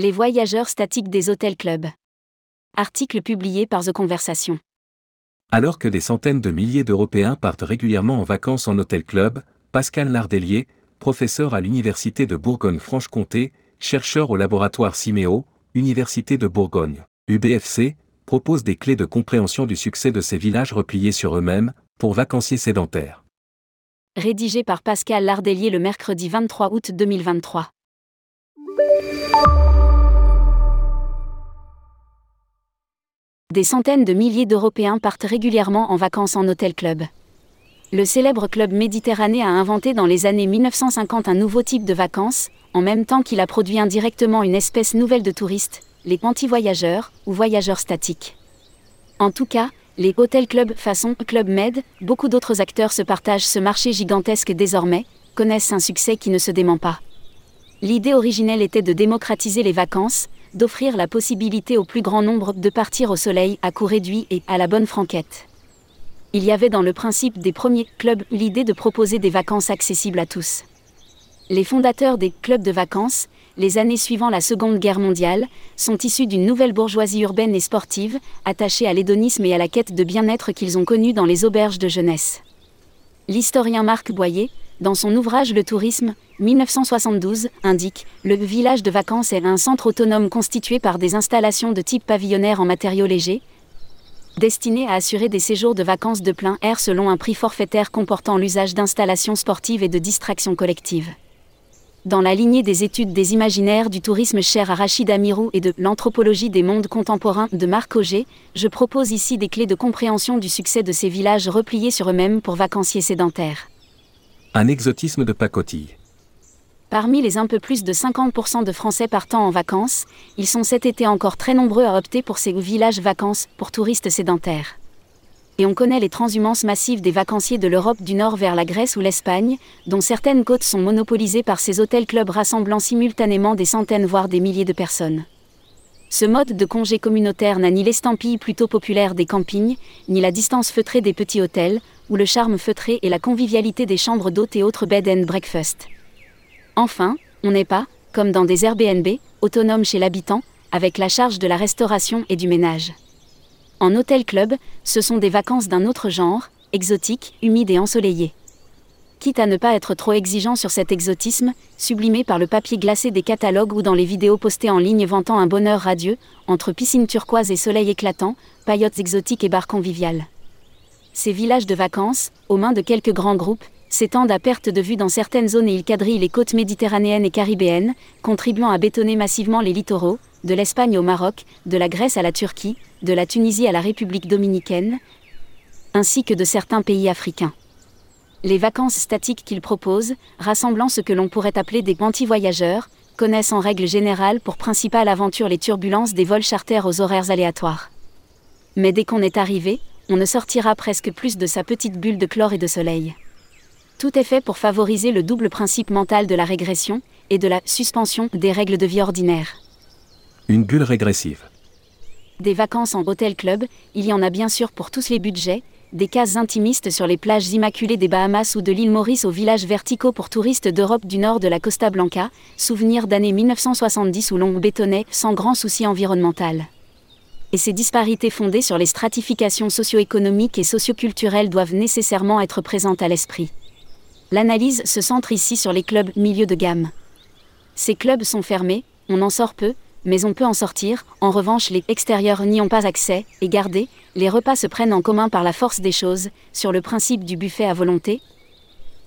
Les voyageurs statiques des hôtels clubs. Article publié par The Conversation. Alors que des centaines de milliers d'Européens partent régulièrement en vacances en hôtel club, Pascal Lardelier, professeur à l'Université de Bourgogne-Franche-Comté, chercheur au laboratoire Siméo, Université de Bourgogne, UBFC, propose des clés de compréhension du succès de ces villages repliés sur eux-mêmes, pour vacanciers sédentaires. Rédigé par Pascal Lardelier le mercredi 23 août 2023. Des centaines de milliers d'Européens partent régulièrement en vacances en hôtel-club. Le célèbre club méditerranéen a inventé dans les années 1950 un nouveau type de vacances, en même temps qu'il a produit indirectement une espèce nouvelle de touristes, les anti-voyageurs ou voyageurs statiques. En tout cas, les hôtels-clubs façon Club Med, beaucoup d'autres acteurs se partagent ce marché gigantesque désormais, connaissent un succès qui ne se dément pas. L'idée originelle était de démocratiser les vacances, d'offrir la possibilité au plus grand nombre de partir au soleil à coût réduit et à la bonne franquette. Il y avait dans le principe des premiers clubs l'idée de proposer des vacances accessibles à tous. Les fondateurs des clubs de vacances, les années suivant la Seconde Guerre mondiale, sont issus d'une nouvelle bourgeoisie urbaine et sportive, attachée à l'hédonisme et à la quête de bien-être qu'ils ont connue dans les auberges de jeunesse. L'historien Marc Boyer, dans son ouvrage Le tourisme, 1972, indique Le village de vacances est un centre autonome constitué par des installations de type pavillonnaire en matériaux légers, destiné à assurer des séjours de vacances de plein air selon un prix forfaitaire comportant l'usage d'installations sportives et de distractions collectives. Dans la lignée des études des imaginaires du tourisme cher à Rachid Amirou et de l'anthropologie des mondes contemporains de Marc Auger, je propose ici des clés de compréhension du succès de ces villages repliés sur eux-mêmes pour vacanciers sédentaires. Un exotisme de pacotille. Parmi les un peu plus de 50% de Français partant en vacances, ils sont cet été encore très nombreux à opter pour ces villages vacances pour touristes sédentaires. Et on connaît les transhumances massives des vacanciers de l'Europe du Nord vers la Grèce ou l'Espagne, dont certaines côtes sont monopolisées par ces hôtels-clubs rassemblant simultanément des centaines voire des milliers de personnes. Ce mode de congé communautaire n'a ni l'estampille plutôt populaire des campings, ni la distance feutrée des petits hôtels, ou le charme feutré et la convivialité des chambres d'hôtes et autres bed and breakfast. Enfin, on n'est pas, comme dans des Airbnb, autonome chez l'habitant, avec la charge de la restauration et du ménage. En hôtel-club, ce sont des vacances d'un autre genre, exotiques, humides et ensoleillées. Quitte à ne pas être trop exigeant sur cet exotisme, sublimé par le papier glacé des catalogues ou dans les vidéos postées en ligne vantant un bonheur radieux, entre piscine turquoise et soleil éclatant, paillotes exotiques et bars conviviales. Ces villages de vacances, aux mains de quelques grands groupes, s'étendent à perte de vue dans certaines zones et ils quadrillent les côtes méditerranéennes et caribéennes, contribuant à bétonner massivement les littoraux, de l'Espagne au Maroc, de la Grèce à la Turquie, de la Tunisie à la République dominicaine, ainsi que de certains pays africains. Les vacances statiques qu'ils proposent, rassemblant ce que l'on pourrait appeler des anti-voyageurs, connaissent en règle générale pour principale aventure les turbulences des vols charters aux horaires aléatoires. Mais dès qu'on est arrivé, on ne sortira presque plus de sa petite bulle de chlore et de soleil. Tout est fait pour favoriser le double principe mental de la régression et de la suspension des règles de vie ordinaires. Une bulle régressive. Des vacances en hôtel-club, il y en a bien sûr pour tous les budgets, des cases intimistes sur les plages immaculées des Bahamas ou de l'île Maurice aux villages verticaux pour touristes d'Europe du Nord de la Costa Blanca, souvenir d'années 1970 où l'on bétonnait sans grand souci environnemental. Et ces disparités fondées sur les stratifications socio-économiques et socio-culturelles doivent nécessairement être présentes à l'esprit. L'analyse se centre ici sur les clubs milieu de gamme. Ces clubs sont fermés, on en sort peu, mais on peut en sortir, en revanche les extérieurs n'y ont pas accès, et gardés, les repas se prennent en commun par la force des choses, sur le principe du buffet à volonté,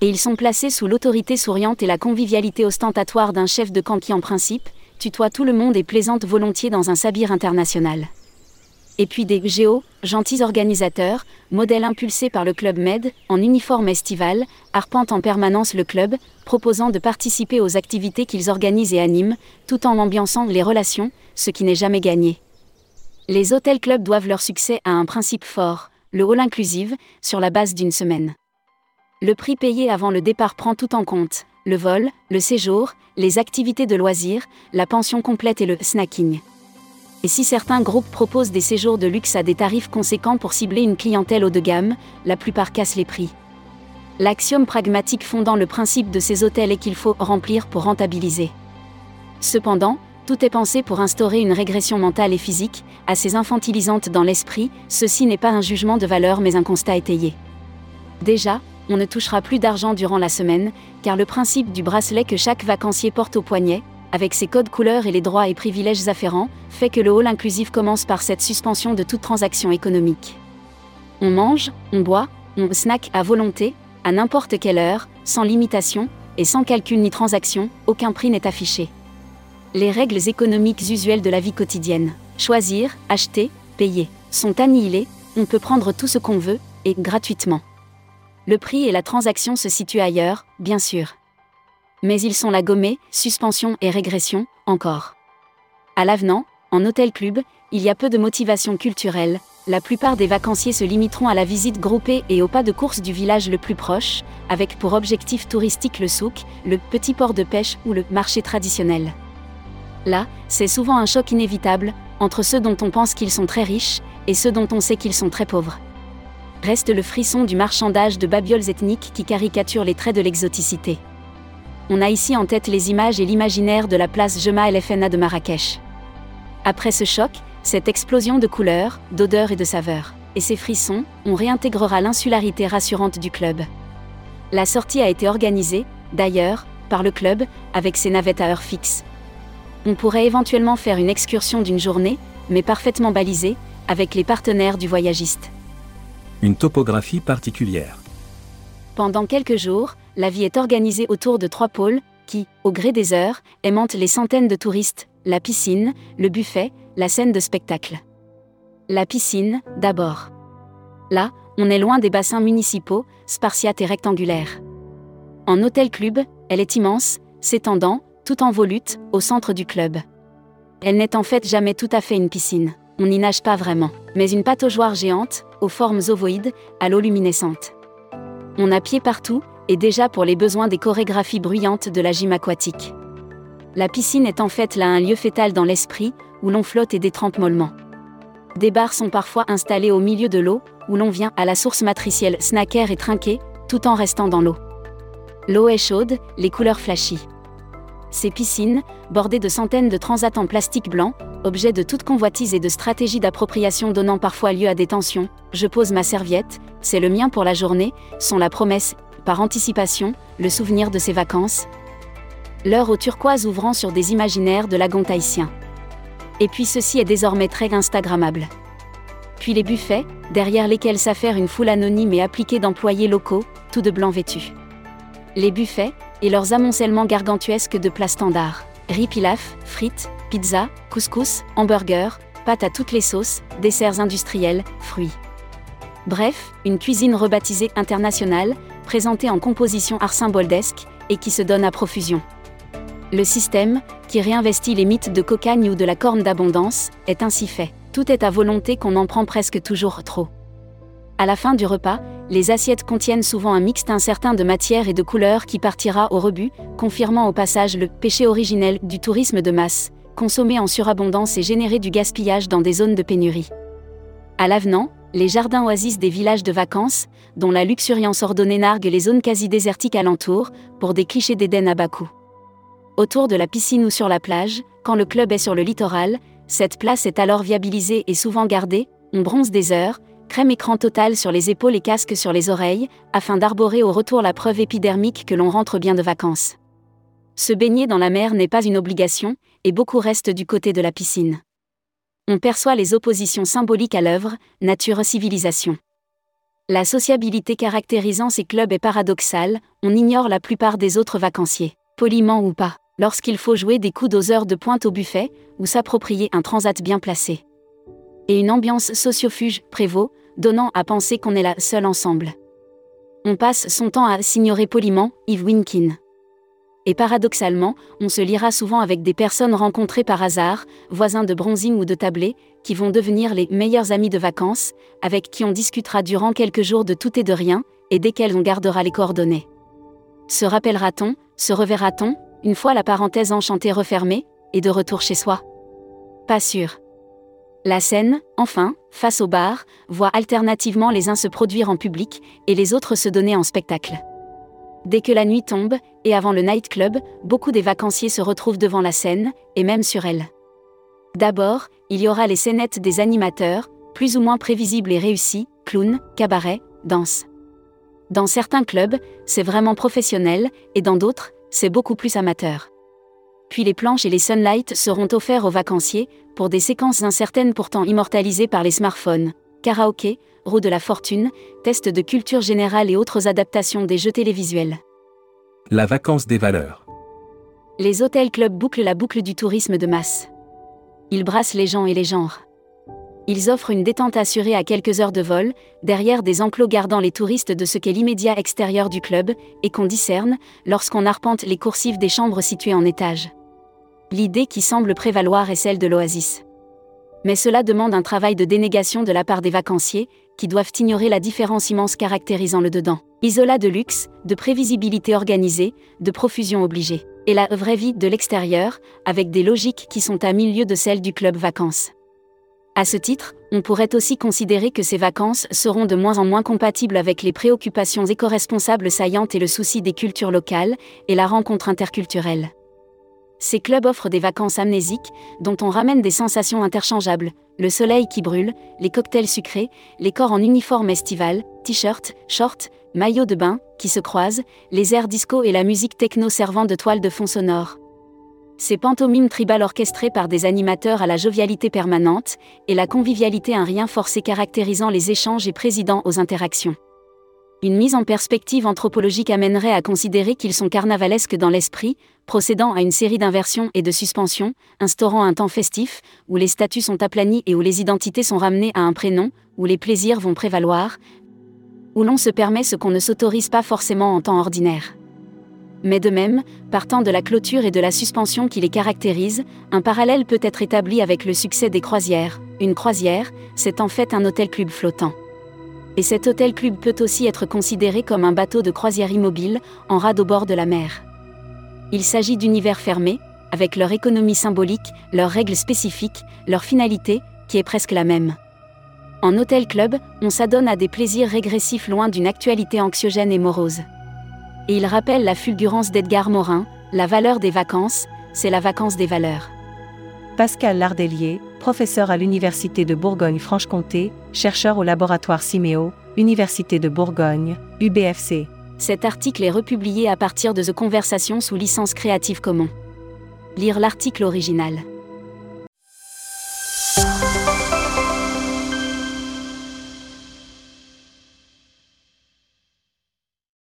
et ils sont placés sous l'autorité souriante et la convivialité ostentatoire d'un chef de camp qui en principe, tutoie tout le monde et plaisante volontiers dans un sabir international et puis des géos, gentils organisateurs, modèles impulsés par le Club Med, en uniforme estival, arpentent en permanence le club, proposant de participer aux activités qu'ils organisent et animent, tout en ambiançant les relations, ce qui n'est jamais gagné. Les hôtels clubs doivent leur succès à un principe fort, le hall inclusive, sur la base d'une semaine. Le prix payé avant le départ prend tout en compte, le vol, le séjour, les activités de loisirs, la pension complète et le snacking. Et si certains groupes proposent des séjours de luxe à des tarifs conséquents pour cibler une clientèle haut de gamme, la plupart cassent les prix. L'axiome pragmatique fondant le principe de ces hôtels est qu'il faut remplir pour rentabiliser. Cependant, tout est pensé pour instaurer une régression mentale et physique, assez infantilisante dans l'esprit, ceci n'est pas un jugement de valeur mais un constat étayé. Déjà, on ne touchera plus d'argent durant la semaine, car le principe du bracelet que chaque vacancier porte au poignet, avec ses codes couleurs et les droits et privilèges afférents, fait que le hall inclusif commence par cette suspension de toute transaction économique. On mange, on boit, on snack à volonté, à n'importe quelle heure, sans limitation, et sans calcul ni transaction, aucun prix n'est affiché. Les règles économiques usuelles de la vie quotidienne, choisir, acheter, payer, sont annihilées, on peut prendre tout ce qu'on veut, et gratuitement. Le prix et la transaction se situent ailleurs, bien sûr. Mais ils sont la gommée, suspension et régression, encore. À l'avenant, en hôtel-club, il y a peu de motivation culturelle, la plupart des vacanciers se limiteront à la visite groupée et au pas de course du village le plus proche, avec pour objectif touristique le souk, le petit port de pêche ou le marché traditionnel. Là, c'est souvent un choc inévitable, entre ceux dont on pense qu'ils sont très riches, et ceux dont on sait qu'ils sont très pauvres. Reste le frisson du marchandage de babioles ethniques qui caricature les traits de l'exoticité. On a ici en tête les images et l'imaginaire de la place Jema El Fna de Marrakech. Après ce choc, cette explosion de couleurs, d'odeurs et de saveurs, et ces frissons, on réintégrera l'insularité rassurante du club. La sortie a été organisée, d'ailleurs, par le club, avec ses navettes à heure fixe. On pourrait éventuellement faire une excursion d'une journée, mais parfaitement balisée, avec les partenaires du voyagiste. Une topographie particulière. Pendant quelques jours, la vie est organisée autour de trois pôles, qui, au gré des heures, aimantent les centaines de touristes, la piscine, le buffet, la scène de spectacle. La piscine, d'abord. Là, on est loin des bassins municipaux, spartiates et rectangulaires. En hôtel-club, elle est immense, s'étendant, tout en volute, au centre du club. Elle n'est en fait jamais tout à fait une piscine, on n'y nage pas vraiment, mais une pataugeoire géante, aux formes ovoïdes, à l'eau luminescente. On a pied partout, et déjà pour les besoins des chorégraphies bruyantes de la gym aquatique. La piscine est en fait là un lieu fétal dans l'esprit, où l'on flotte et détrempe mollement. Des bars sont parfois installés au milieu de l'eau, où l'on vient à la source matricielle snacker et trinquer, tout en restant dans l'eau. L'eau est chaude, les couleurs flashy. Ces piscines, bordées de centaines de transats en plastique blanc, objets de toute convoitise et de stratégie d'appropriation donnant parfois lieu à des tensions, je pose ma serviette, c'est le mien pour la journée, sont la promesse, par anticipation, le souvenir de ces vacances. L'heure aux turquoises ouvrant sur des imaginaires de lagon tahitien. Et puis ceci est désormais très instagrammable. Puis les buffets, derrière lesquels s'affaire une foule anonyme et appliquée d'employés locaux, tout de blanc vêtus. Les buffets, et leurs amoncellements gargantuesques de plats standards. Riz pilaf, frites, pizza, couscous, hamburgers, pâtes à toutes les sauces, desserts industriels, fruits. Bref, une cuisine rebaptisée internationale, présentée en composition arsymboldesque, et qui se donne à profusion. Le système, qui réinvestit les mythes de cocagne ou de la corne d'abondance, est ainsi fait. Tout est à volonté qu'on en prend presque toujours trop. À la fin du repas, les assiettes contiennent souvent un mixte incertain de matières et de couleurs qui partira au rebut, confirmant au passage le péché originel du tourisme de masse, consommer en surabondance et générer du gaspillage dans des zones de pénurie. À l'avenant, les jardins oasis des villages de vacances, dont la luxuriance ordonnée nargue les zones quasi désertiques alentours, pour des clichés d'Éden à bas coût. Autour de la piscine ou sur la plage, quand le club est sur le littoral, cette place est alors viabilisée et souvent gardée, on bronze des heures, crème écran total sur les épaules et casque sur les oreilles, afin d'arborer au retour la preuve épidermique que l'on rentre bien de vacances. Se baigner dans la mer n'est pas une obligation, et beaucoup restent du côté de la piscine. On perçoit les oppositions symboliques à l'œuvre, nature-civilisation. La sociabilité caractérisant ces clubs est paradoxale, on ignore la plupart des autres vacanciers, poliment ou pas, lorsqu'il faut jouer des coups d'oseur de pointe au buffet, ou s'approprier un transat bien placé. Et une ambiance sociofuge prévaut, donnant à penser qu'on est là seul ensemble. On passe son temps à s'ignorer poliment, Yves Winkin. Et paradoxalement, on se lira souvent avec des personnes rencontrées par hasard, voisins de bronzing ou de tablé, qui vont devenir les meilleurs amis de vacances, avec qui on discutera durant quelques jours de tout et de rien, et desquels on gardera les coordonnées. Se rappellera-t-on, se reverra-t-on, une fois la parenthèse enchantée refermée, et de retour chez soi? Pas sûr. La scène, enfin, face au bar, voit alternativement les uns se produire en public et les autres se donner en spectacle. Dès que la nuit tombe, et avant le nightclub, beaucoup des vacanciers se retrouvent devant la scène, et même sur elle. D'abord, il y aura les scénettes des animateurs, plus ou moins prévisibles et réussis, clowns, cabaret, danse. Dans certains clubs, c'est vraiment professionnel, et dans d'autres, c'est beaucoup plus amateur. Puis les planches et les sunlights seront offerts aux vacanciers, pour des séquences incertaines pourtant immortalisées par les smartphones. Karaoké, roue de la fortune, tests de culture générale et autres adaptations des jeux télévisuels. La vacance des valeurs. Les hôtels clubs bouclent la boucle du tourisme de masse. Ils brassent les gens et les genres. Ils offrent une détente assurée à quelques heures de vol, derrière des enclos gardant les touristes de ce qu'est l'immédiat extérieur du club, et qu'on discerne, lorsqu'on arpente les coursives des chambres situées en étage. L'idée qui semble prévaloir est celle de l'oasis. Mais cela demande un travail de dénégation de la part des vacanciers, qui doivent ignorer la différence immense caractérisant le dedans. Isola de luxe, de prévisibilité organisée, de profusion obligée. Et la vraie vie de l'extérieur, avec des logiques qui sont à milieu de celles du club vacances. À ce titre, on pourrait aussi considérer que ces vacances seront de moins en moins compatibles avec les préoccupations éco-responsables saillantes et le souci des cultures locales, et la rencontre interculturelle. Ces clubs offrent des vacances amnésiques, dont on ramène des sensations interchangeables, le soleil qui brûle, les cocktails sucrés, les corps en uniforme estival, t-shirt, shorts, maillots de bain, qui se croisent, les airs disco et la musique techno servant de toile de fond sonore. Ces pantomimes tribales orchestrées par des animateurs à la jovialité permanente, et la convivialité un rien forcé caractérisant les échanges et présidant aux interactions. Une mise en perspective anthropologique amènerait à considérer qu'ils sont carnavalesques dans l'esprit, procédant à une série d'inversions et de suspensions, instaurant un temps festif, où les statuts sont aplanis et où les identités sont ramenées à un prénom, où les plaisirs vont prévaloir, où l'on se permet ce qu'on ne s'autorise pas forcément en temps ordinaire. Mais de même, partant de la clôture et de la suspension qui les caractérise, un parallèle peut être établi avec le succès des croisières. Une croisière, c'est en fait un hôtel-club flottant. Et cet hôtel-club peut aussi être considéré comme un bateau de croisière immobile, en rade au bord de la mer. Il s'agit d'univers fermés, avec leur économie symbolique, leurs règles spécifiques, leur finalité, qui est presque la même. En hôtel-club, on s'adonne à des plaisirs régressifs loin d'une actualité anxiogène et morose et il rappelle la fulgurance d'Edgar Morin, la valeur des vacances, c'est la vacance des valeurs. Pascal Lardelier, professeur à l'Université de Bourgogne-Franche-Comté, chercheur au laboratoire Siméo, Université de Bourgogne, UBFC. Cet article est republié à partir de The Conversation sous licence Creative Commons. Lire l'article original.